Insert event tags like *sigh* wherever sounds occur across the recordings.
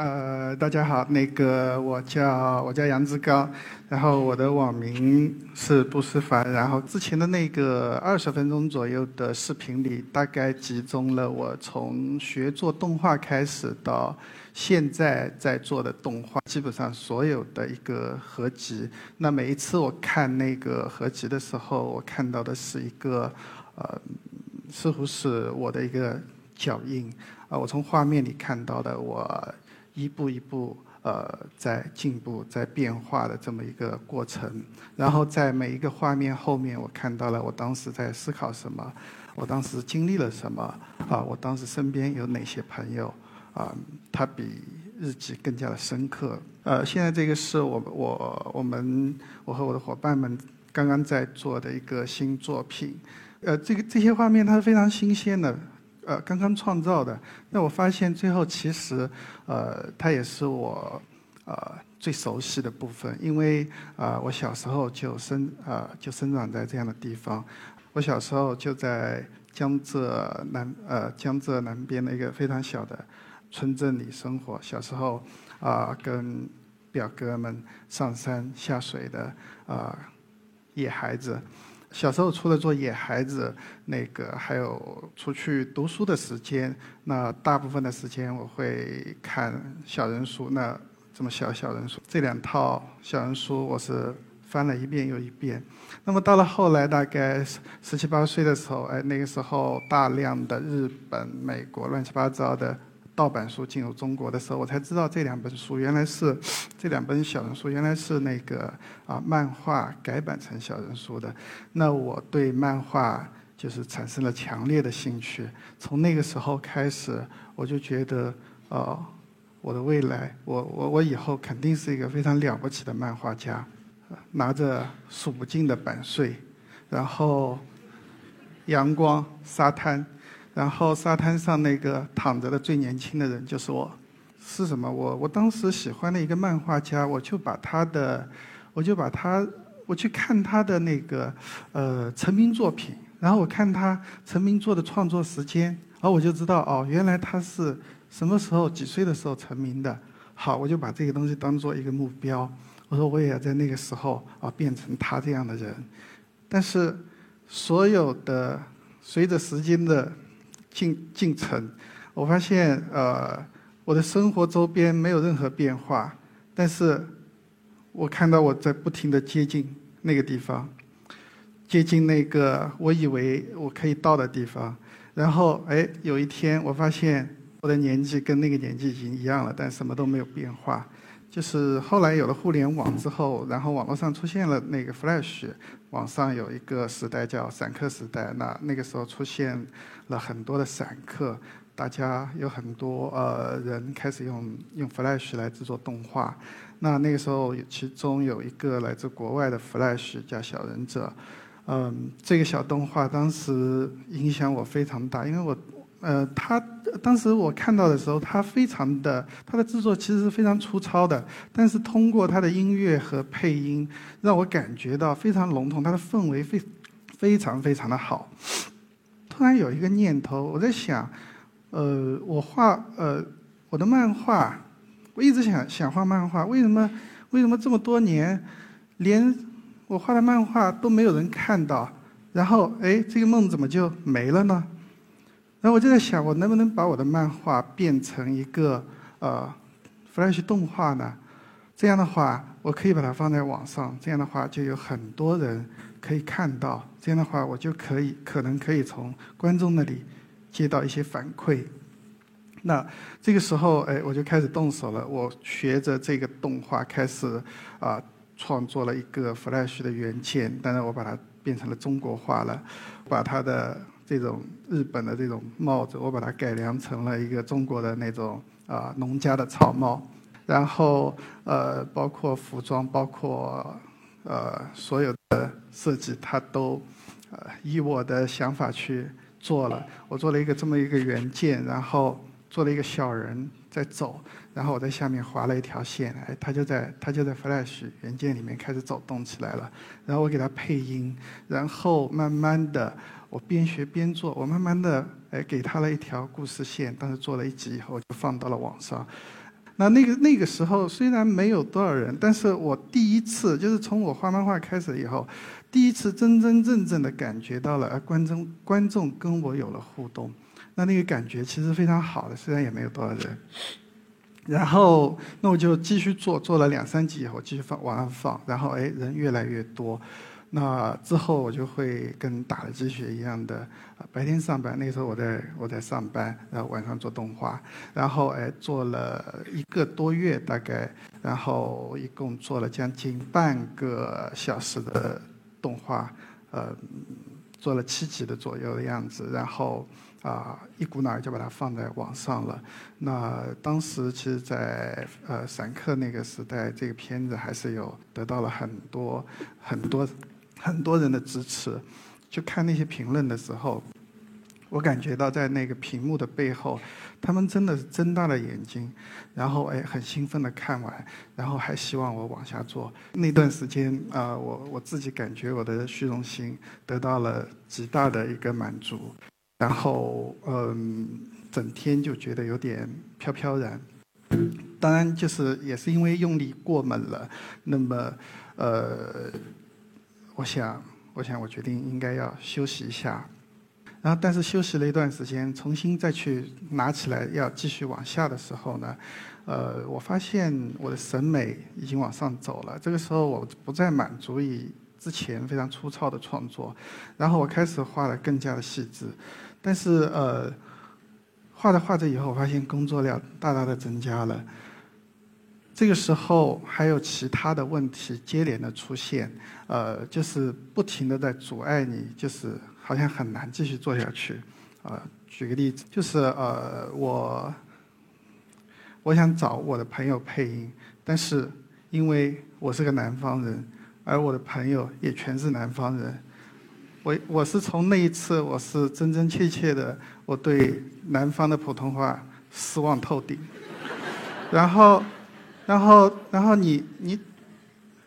呃，大家好，那个我叫我叫杨志刚，然后我的网名是不思凡，然后之前的那个二十分钟左右的视频里，大概集中了我从学做动画开始到现在在做的动画，基本上所有的一个合集。那每一次我看那个合集的时候，我看到的是一个呃，似乎是我的一个脚印啊，我从画面里看到的我。一步一步，呃，在进步、在变化的这么一个过程。然后在每一个画面后面，我看到了我当时在思考什么，我当时经历了什么，啊，我当时身边有哪些朋友，啊，他比日记更加的深刻。呃，现在这个是我我我们我和我的伙伴们刚刚在做的一个新作品。呃，这个这些画面它是非常新鲜的。呃，刚刚创造的，那我发现最后其实，呃，它也是我呃最熟悉的部分，因为啊，我小时候就生啊就生长在这样的地方，我小时候就在江浙南呃江浙南边的一个非常小的村镇里生活，小时候啊跟表哥们上山下水的啊野孩子。小时候除了做野孩子，那个还有出去读书的时间。那大部分的时间我会看小人书。那这么小小人书，这两套小人书我是翻了一遍又一遍。那么到了后来，大概十七八岁的时候，哎，那个时候大量的日本、美国乱七八糟的。盗版书进入中国的时候，我才知道这两本书原来是 *sniffs* 这两本小人书原来是那个啊漫画改版成小人书的。那我对漫画就是产生了强烈的兴趣。从那个时候开始，我就觉得哦，我的未来，我我我以后肯定是一个非常了不起的漫画家，拿着数不尽的版税，然后阳光沙滩。然后沙滩上那个躺着的最年轻的人就是我，是什么？我我当时喜欢的一个漫画家，我就把他的，我就把他，我去看他的那个呃成名作品，然后我看他成名作的创作时间，然后我就知道哦，原来他是什么时候几岁的时候成名的。好，我就把这个东西当做一个目标，我说我也要在那个时候啊变成他这样的人。但是所有的随着时间的进进程，我发现呃，我的生活周边没有任何变化，但是我看到我在不停的接近那个地方，接近那个我以为我可以到的地方，然后哎，有一天我发现我的年纪跟那个年纪已经一样了，但什么都没有变化。就是后来有了互联网之后，然后网络上出现了那个 Flash，网上有一个时代叫散客时代。那那个时候出现了很多的散客，大家有很多呃人开始用用 Flash 来制作动画。那那个时候其中有一个来自国外的 Flash 叫小忍者，嗯，这个小动画当时影响我非常大，因为我。呃，他当时我看到的时候，他非常的，他的制作其实是非常粗糙的，但是通过他的音乐和配音，让我感觉到非常笼统，他的氛围非非常非常的好。突然有一个念头，我在想，呃，我画呃我的漫画，我一直想想画漫画，为什么为什么这么多年，连我画的漫画都没有人看到？然后，哎，这个梦怎么就没了呢？然后我就在想，我能不能把我的漫画变成一个呃，Flash 动画呢？这样的话，我可以把它放在网上，这样的话就有很多人可以看到。这样的话，我就可以可能可以从观众那里接到一些反馈。那这个时候，哎，我就开始动手了。我学着这个动画开始啊，创作了一个 Flash 的原件，当然我把它变成了中国化了，把它的。这种日本的这种帽子，我把它改良成了一个中国的那种啊农家的草帽，然后呃包括服装，包括呃所有的设计，它都呃以我的想法去做了。我做了一个这么一个原件，然后做了一个小人在走，然后我在下面划了一条线，哎，它就在它就在 Flash 原件里面开始走动起来了。然后我给它配音，然后慢慢的。我边学边做，我慢慢的哎给他了一条故事线，但是做了一集以后就放到了网上。那那个那个时候虽然没有多少人，但是我第一次就是从我画漫画开始以后，第一次真真正正的感觉到了观众观众跟我有了互动，那那个感觉其实非常好的，虽然也没有多少人。然后那我就继续做，做了两三集以后继续放往上放，然后哎人越来越多。那之后我就会跟打了鸡血一样的，白天上班，那时候我在我在上班，然后晚上做动画，然后哎做了一个多月大概，然后一共做了将近半个小时的动画，呃，做了七集的左右的样子，然后啊一股脑儿就把它放在网上了。那当时其实，在呃散客那个时代，这个片子还是有得到了很多很多。很多人的支持，就看那些评论的时候，我感觉到在那个屏幕的背后，他们真的是睁大了眼睛，然后哎很兴奋的看完，然后还希望我往下做。那段时间啊，我我自己感觉我的虚荣心得到了极大的一个满足，然后嗯，整天就觉得有点飘飘然。当然，就是也是因为用力过猛了，那么呃。我想，我想，我决定应该要休息一下，然后，但是休息了一段时间，重新再去拿起来要继续往下的时候呢，呃，我发现我的审美已经往上走了。这个时候，我不再满足于之前非常粗糙的创作，然后我开始画的更加的细致，但是呃，画着画着以后，我发现工作量大大的增加了。这个时候还有其他的问题接连的出现，呃，就是不停的在阻碍你，就是好像很难继续做下去。呃，举个例子，就是呃，我我想找我的朋友配音，但是因为我是个南方人，而我的朋友也全是南方人，我我是从那一次，我是真真切切的，我对南方的普通话失望透顶，*laughs* 然后。然后，然后你你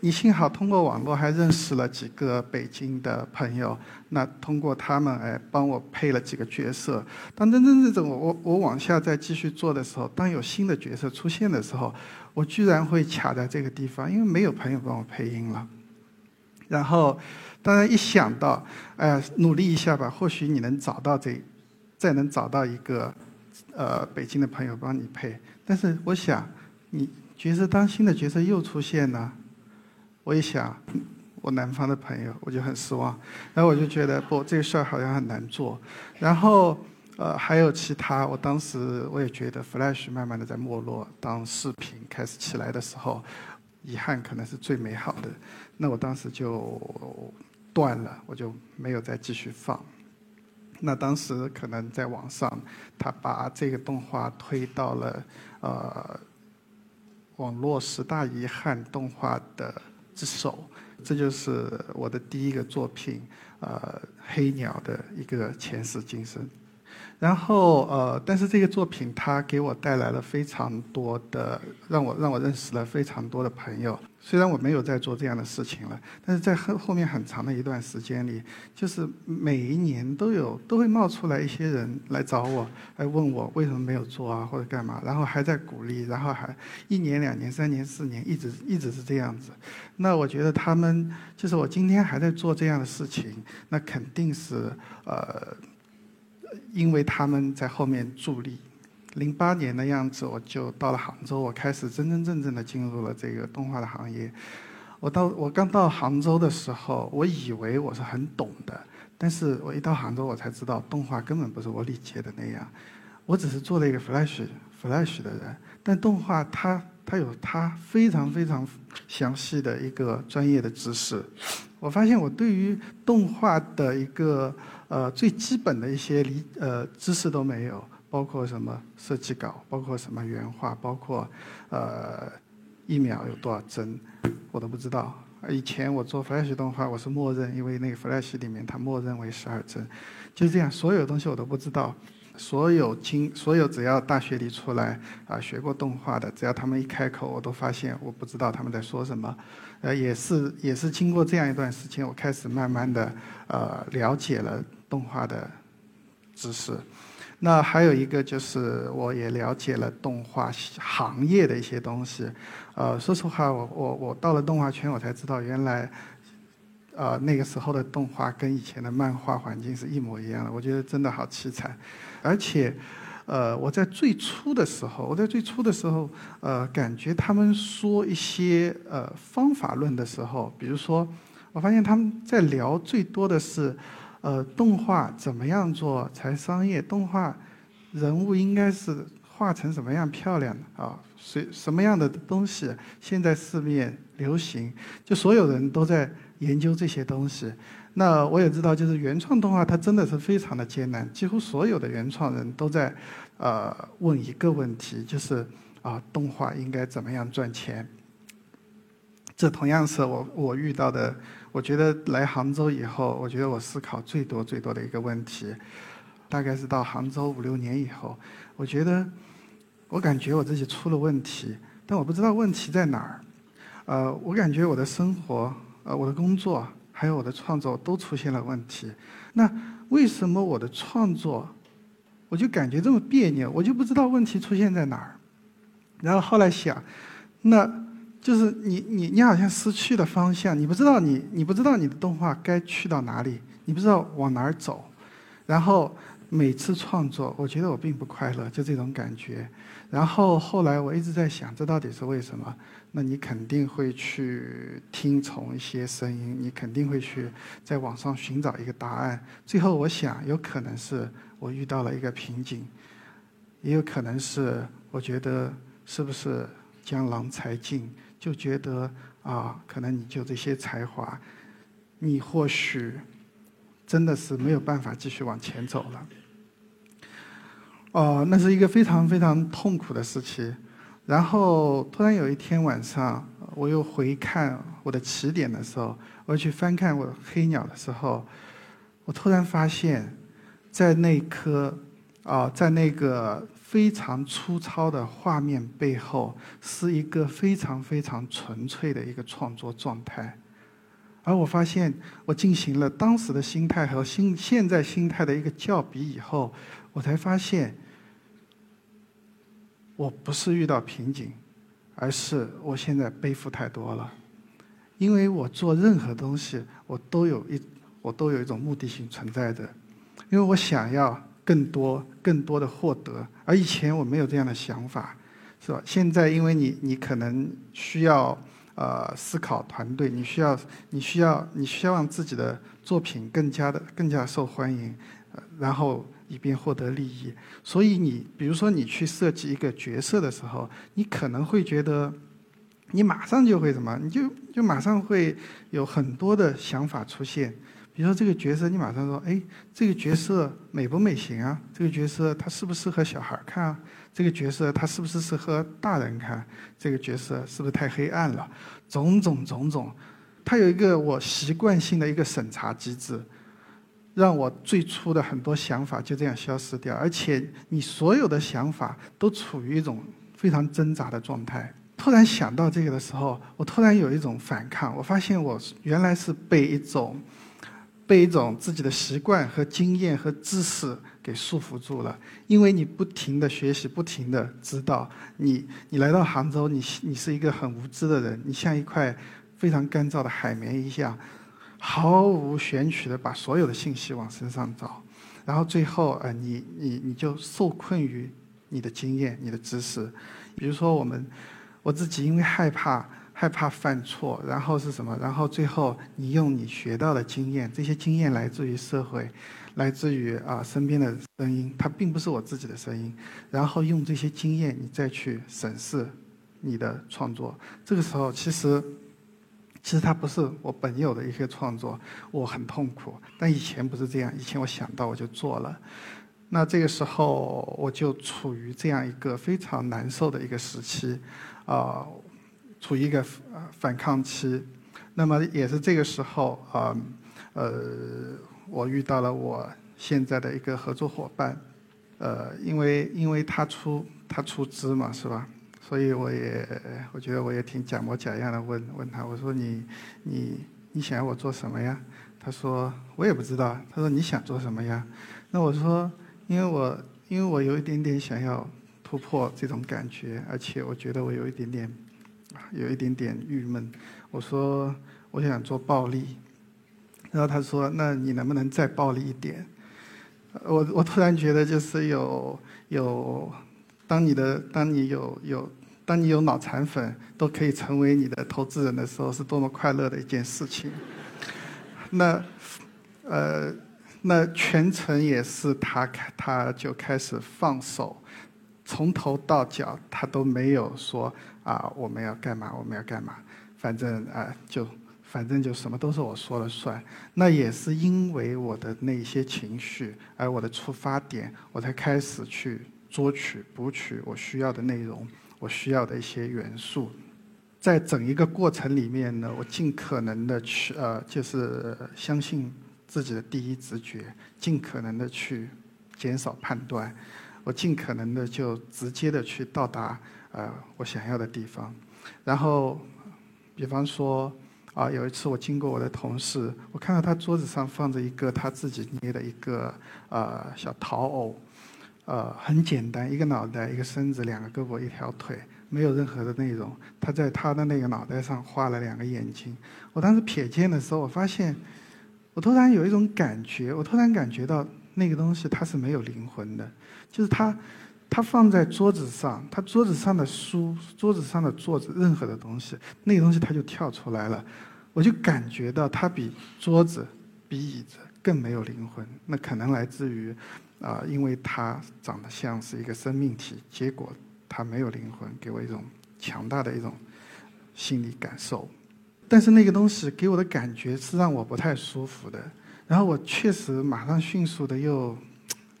你幸好通过网络还认识了几个北京的朋友，那通过他们哎帮我配了几个角色。当真真正正我我我往下再继续做的时候，当有新的角色出现的时候，我居然会卡在这个地方，因为没有朋友帮我配音了。然后，当然一想到哎努力一下吧，或许你能找到这，再能找到一个呃北京的朋友帮你配。但是我想你。角色当新的角色又出现了，我一想，我南方的朋友，我就很失望。然后我就觉得不，这个事儿好像很难做。然后呃，还有其他，我当时我也觉得 Flash 慢慢的在没落。当视频开始起来的时候，遗憾可能是最美好的。那我当时就断了，我就没有再继续放。那当时可能在网上，他把这个动画推到了呃。网络十大遗憾动画的之首，这就是我的第一个作品，呃，黑鸟的一个前世今生。然后呃，但是这个作品它给我带来了非常多的，让我让我认识了非常多的朋友。虽然我没有在做这样的事情了，但是在后后面很长的一段时间里，就是每一年都有都会冒出来一些人来找我，来问我为什么没有做啊，或者干嘛，然后还在鼓励，然后还一年、两年、三年、四年，一直一直是这样子。那我觉得他们就是我今天还在做这样的事情，那肯定是呃。因为他们在后面助力，零八年的样子，我就到了杭州，我开始真真正正的进入了这个动画的行业。我到我刚到杭州的时候，我以为我是很懂的，但是我一到杭州，我才知道动画根本不是我理解的那样。我只是做了一个 Flash Flash 的人，但动画它它有它非常非常详细的一个专业的知识。我发现我对于动画的一个。呃，最基本的一些理呃知识都没有，包括什么设计稿，包括什么原画，包括呃一秒有多少帧，我都不知道。以前我做 Flash 动画，我是默认，因为那个 Flash 里面它默认为十二帧，就这样，所有东西我都不知道。所有经所有只要大学里出来啊学过动画的，只要他们一开口，我都发现我不知道他们在说什么。呃，也是也是经过这样一段时间，我开始慢慢的呃了解了。动画的知识，那还有一个就是我也了解了动画行业的一些东西。呃，说实话，我我我到了动画圈，我才知道原来，呃，那个时候的动画跟以前的漫画环境是一模一样的。我觉得真的好凄惨，而且。呃，我在最初的时候，我在最初的时候，呃，感觉他们说一些呃方法论的时候，比如说，我发现他们在聊最多的是，呃，动画怎么样做才商业？动画人物应该是画成什么样漂亮啊？谁什么样的东西现在市面流行？就所有人都在研究这些东西。那我也知道，就是原创动画，它真的是非常的艰难。几乎所有的原创人都在，呃，问一个问题，就是啊，动画应该怎么样赚钱？这同样是我我遇到的。我觉得来杭州以后，我觉得我思考最多最多的一个问题，大概是到杭州五六年以后，我觉得我感觉我自己出了问题，但我不知道问题在哪儿。呃，我感觉我的生活，呃，我的工作。还有我的创作都出现了问题，那为什么我的创作，我就感觉这么别扭？我就不知道问题出现在哪儿。然后后来想，那就是你你你好像失去了方向，你不知道你你不知道你的动画该去到哪里，你不知道往哪儿走。然后每次创作，我觉得我并不快乐，就这种感觉。然后后来我一直在想，这到底是为什么？那你肯定会去听从一些声音，你肯定会去在网上寻找一个答案。最后，我想有可能是我遇到了一个瓶颈，也有可能是我觉得是不是江郎才尽，就觉得啊，可能你就这些才华，你或许真的是没有办法继续往前走了。哦，那是一个非常非常痛苦的时期。然后突然有一天晚上，我又回看我的起点的时候，我去翻看我黑鸟的时候，我突然发现，在那颗啊，在那个非常粗糙的画面背后，是一个非常非常纯粹的一个创作状态。而我发现，我进行了当时的心态和心现在心态的一个校比以后，我才发现。我不是遇到瓶颈，而是我现在背负太多了。因为我做任何东西，我都有一我都有一种目的性存在的，因为我想要更多更多的获得，而以前我没有这样的想法，是吧？现在因为你你可能需要呃思考团队，你需要你需要你需要让自己的作品更加的更加受欢迎，然后。以便获得利益，所以你比如说你去设计一个角色的时候，你可能会觉得，你马上就会什么，你就就马上会有很多的想法出现。比如说这个角色，你马上说，哎，这个角色美不美型啊？这个角色他适不适合小孩看啊？这个角色他是不是适合大人看？这个角色是不是太黑暗了？种种种种，它有一个我习惯性的一个审查机制。让我最初的很多想法就这样消失掉，而且你所有的想法都处于一种非常挣扎的状态。突然想到这个的时候，我突然有一种反抗。我发现我原来是被一种被一种自己的习惯和经验和知识给束缚住了。因为你不停的学习，不停的知道，你你来到杭州，你你是一个很无知的人，你像一块非常干燥的海绵一样。毫无选取的把所有的信息往身上找，然后最后，呃，你你你就受困于你的经验、你的知识。比如说，我们我自己因为害怕害怕犯错，然后是什么？然后最后你用你学到的经验，这些经验来自于社会，来自于啊身边的声音，它并不是我自己的声音。然后用这些经验，你再去审视你的创作。这个时候，其实。其实它不是我本有的一些创作，我很痛苦。但以前不是这样，以前我想到我就做了。那这个时候我就处于这样一个非常难受的一个时期，啊，处于一个反抗期。那么也是这个时候啊，呃，我遇到了我现在的一个合作伙伴，呃，因为因为他出他出资嘛，是吧？所以我也，我觉得我也挺假模假样的问问他，我说你你你想要我做什么呀？他说我也不知道。他说你想做什么呀？那我说因为我因为我有一点点想要突破这种感觉，而且我觉得我有一点点，有一点点郁闷。我说我想做暴力，然后他说：“那你能不能再暴力一点？”我我突然觉得就是有有，当你的当你有有。当你有脑残粉都可以成为你的投资人的时候，是多么快乐的一件事情。*laughs* 那，呃，那全程也是他开，他就开始放手，从头到脚他都没有说啊我们要干嘛我们要干嘛，反正啊就反正就什么都是我说了算。那也是因为我的那些情绪，而我的出发点，我才开始去捉取补取我需要的内容。我需要的一些元素，在整一个过程里面呢，我尽可能的去呃，就是相信自己的第一直觉，尽可能的去减少判断，我尽可能的就直接的去到达呃我想要的地方。然后，比方说啊，有一次我经过我的同事，我看到他桌子上放着一个他自己捏的一个呃小陶偶。呃，很简单，一个脑袋，一个身子，两个胳膊，一条腿，没有任何的内容。他在他的那个脑袋上画了两个眼睛。我当时瞥见的时候，我发现，我突然有一种感觉，我突然感觉到那个东西它是没有灵魂的，就是它，它放在桌子上，它桌子上的书，桌子上的桌子，任何的东西，那个东西它就跳出来了。我就感觉到它比桌子、比椅子更没有灵魂。那可能来自于。啊，因为它长得像是一个生命体，结果它没有灵魂，给我一种强大的一种心理感受。但是那个东西给我的感觉是让我不太舒服的。然后我确实马上迅速的又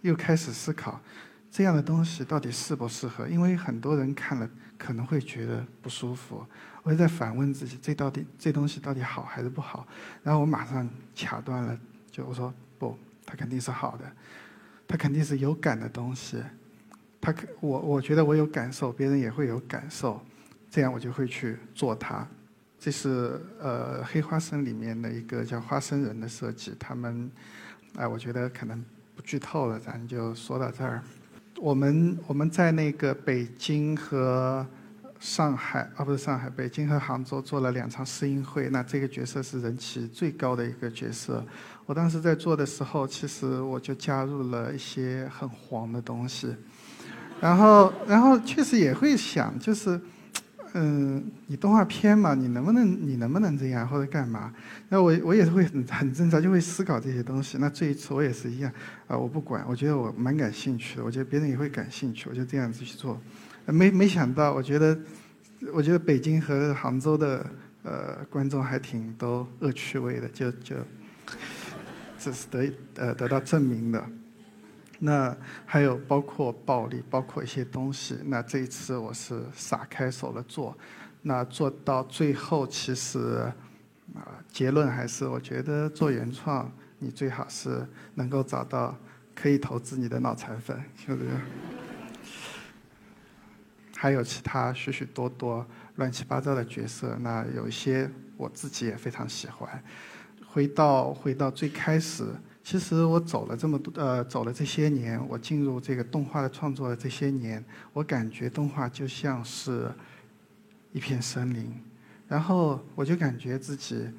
又开始思考，这样的东西到底适不适合？因为很多人看了可能会觉得不舒服。我在反问自己，这到底这东西到底好还是不好？然后我马上卡断了，就我说不，它肯定是好的。他肯定是有感的东西，他可我我觉得我有感受，别人也会有感受，这样我就会去做它。这是呃黑花生里面的一个叫花生人的设计，他们哎，我觉得可能不剧透了，咱就说到这儿。我们我们在那个北京和。上海啊，不是上海，北京和杭州做了两场试映会。那这个角色是人气最高的一个角色。我当时在做的时候，其实我就加入了一些很黄的东西。然后，然后确实也会想，就是，嗯，你动画片嘛，你能不能，你能不能这样或者干嘛？那我我也是会很很正常，就会思考这些东西。那这一次我也是一样，啊，我不管，我觉得我蛮感兴趣的，我觉得别人也会感兴趣，我就这样子去做。没没想到，我觉得，我觉得北京和杭州的呃观众还挺都恶趣味的，就就这是得呃得到证明的。那还有包括暴力，包括一些东西。那这一次我是撒开手了做，那做到最后，其实啊结论还是我觉得做原创，你最好是能够找到可以投资你的脑残粉，是不是？还有其他许许多多乱七八糟的角色，那有一些我自己也非常喜欢。回到回到最开始，其实我走了这么多呃，走了这些年，我进入这个动画的创作的这些年，我感觉动画就像是一片森林，然后我就感觉自己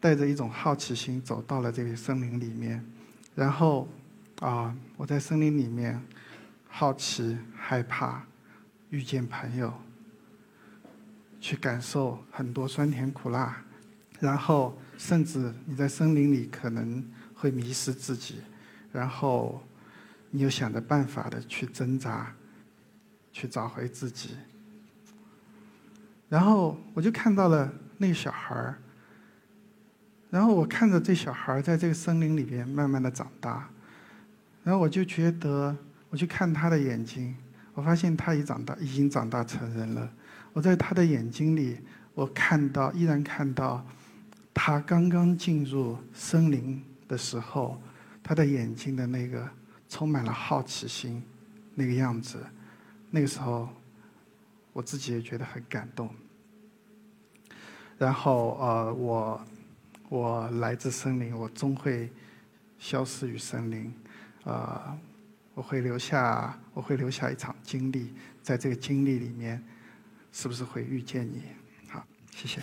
带着一种好奇心走到了这个森林里面，然后啊，我在森林里面好奇害怕。遇见朋友，去感受很多酸甜苦辣，然后甚至你在森林里可能会迷失自己，然后你又想着办法的去挣扎，去找回自己。然后我就看到了那个小孩儿，然后我看着这小孩儿在这个森林里边慢慢的长大，然后我就觉得，我去看他的眼睛。我发现他已长大，已经长大成人了。我在他的眼睛里，我看到，依然看到，他刚刚进入森林的时候，他的眼睛的那个充满了好奇心，那个样子。那个时候，我自己也觉得很感动。然后，呃，我，我来自森林，我终会消失于森林，啊。我会留下，我会留下一场经历，在这个经历里面，是不是会遇见你？好，谢谢。